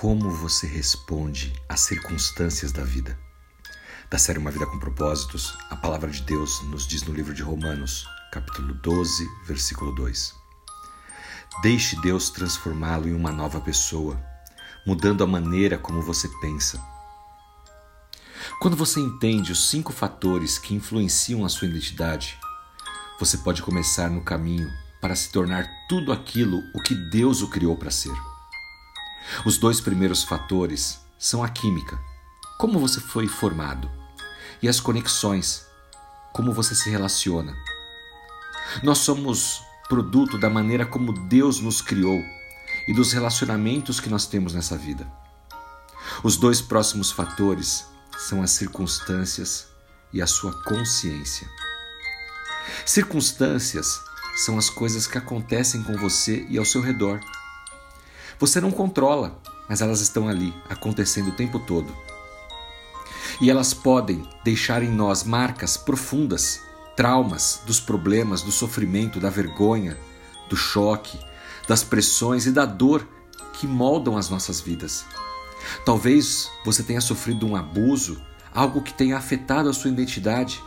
Como você responde às circunstâncias da vida? Da série Uma Vida com Propósitos, a palavra de Deus nos diz no livro de Romanos, capítulo 12, versículo 2. Deixe Deus transformá-lo em uma nova pessoa, mudando a maneira como você pensa. Quando você entende os cinco fatores que influenciam a sua identidade, você pode começar no caminho para se tornar tudo aquilo o que Deus o criou para ser. Os dois primeiros fatores são a química, como você foi formado, e as conexões, como você se relaciona. Nós somos produto da maneira como Deus nos criou e dos relacionamentos que nós temos nessa vida. Os dois próximos fatores são as circunstâncias e a sua consciência. Circunstâncias são as coisas que acontecem com você e ao seu redor. Você não controla, mas elas estão ali, acontecendo o tempo todo. E elas podem deixar em nós marcas profundas, traumas dos problemas, do sofrimento, da vergonha, do choque, das pressões e da dor que moldam as nossas vidas. Talvez você tenha sofrido um abuso, algo que tenha afetado a sua identidade.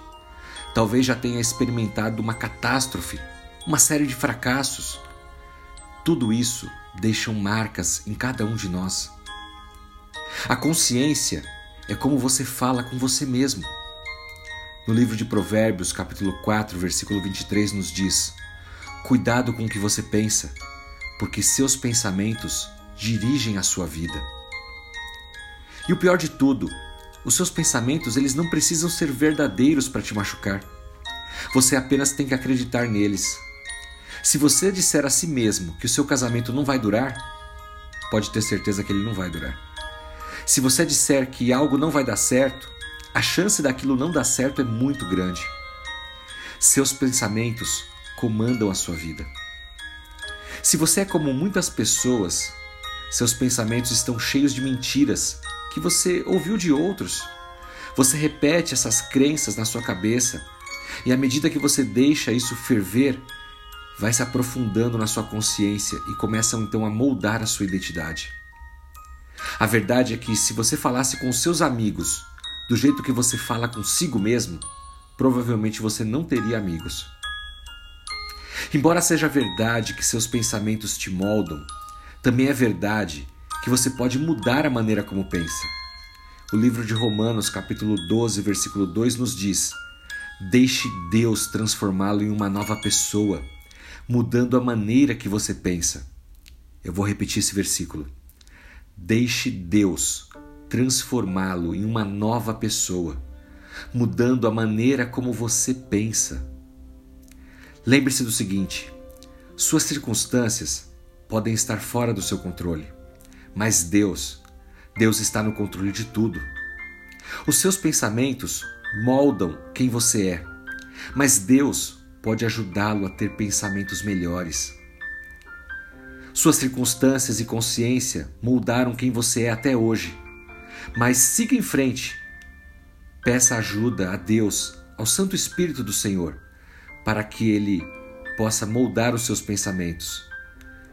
Talvez já tenha experimentado uma catástrofe, uma série de fracassos. Tudo isso deixam marcas em cada um de nós. A consciência é como você fala com você mesmo. No livro de Provérbios, capítulo 4, versículo 23, nos diz: Cuidado com o que você pensa, porque seus pensamentos dirigem a sua vida. E o pior de tudo, os seus pensamentos eles não precisam ser verdadeiros para te machucar. Você apenas tem que acreditar neles. Se você disser a si mesmo que o seu casamento não vai durar, pode ter certeza que ele não vai durar. Se você disser que algo não vai dar certo, a chance daquilo não dar certo é muito grande. Seus pensamentos comandam a sua vida. Se você é como muitas pessoas, seus pensamentos estão cheios de mentiras que você ouviu de outros. Você repete essas crenças na sua cabeça, e à medida que você deixa isso ferver, vai se aprofundando na sua consciência e começam então a moldar a sua identidade. A verdade é que se você falasse com seus amigos do jeito que você fala consigo mesmo, provavelmente você não teria amigos. Embora seja verdade que seus pensamentos te moldam, também é verdade que você pode mudar a maneira como pensa. O livro de Romanos, capítulo 12, versículo 2 nos diz: Deixe Deus transformá-lo em uma nova pessoa mudando a maneira que você pensa. Eu vou repetir esse versículo. Deixe Deus transformá-lo em uma nova pessoa, mudando a maneira como você pensa. Lembre-se do seguinte: suas circunstâncias podem estar fora do seu controle, mas Deus, Deus está no controle de tudo. Os seus pensamentos moldam quem você é, mas Deus pode ajudá-lo a ter pensamentos melhores. Suas circunstâncias e consciência moldaram quem você é até hoje. Mas siga em frente. Peça ajuda a Deus, ao Santo Espírito do Senhor, para que Ele possa moldar os seus pensamentos,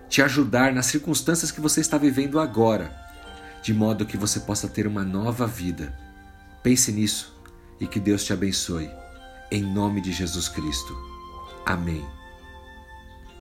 te ajudar nas circunstâncias que você está vivendo agora, de modo que você possa ter uma nova vida. Pense nisso e que Deus te abençoe. Em nome de Jesus Cristo. Amém.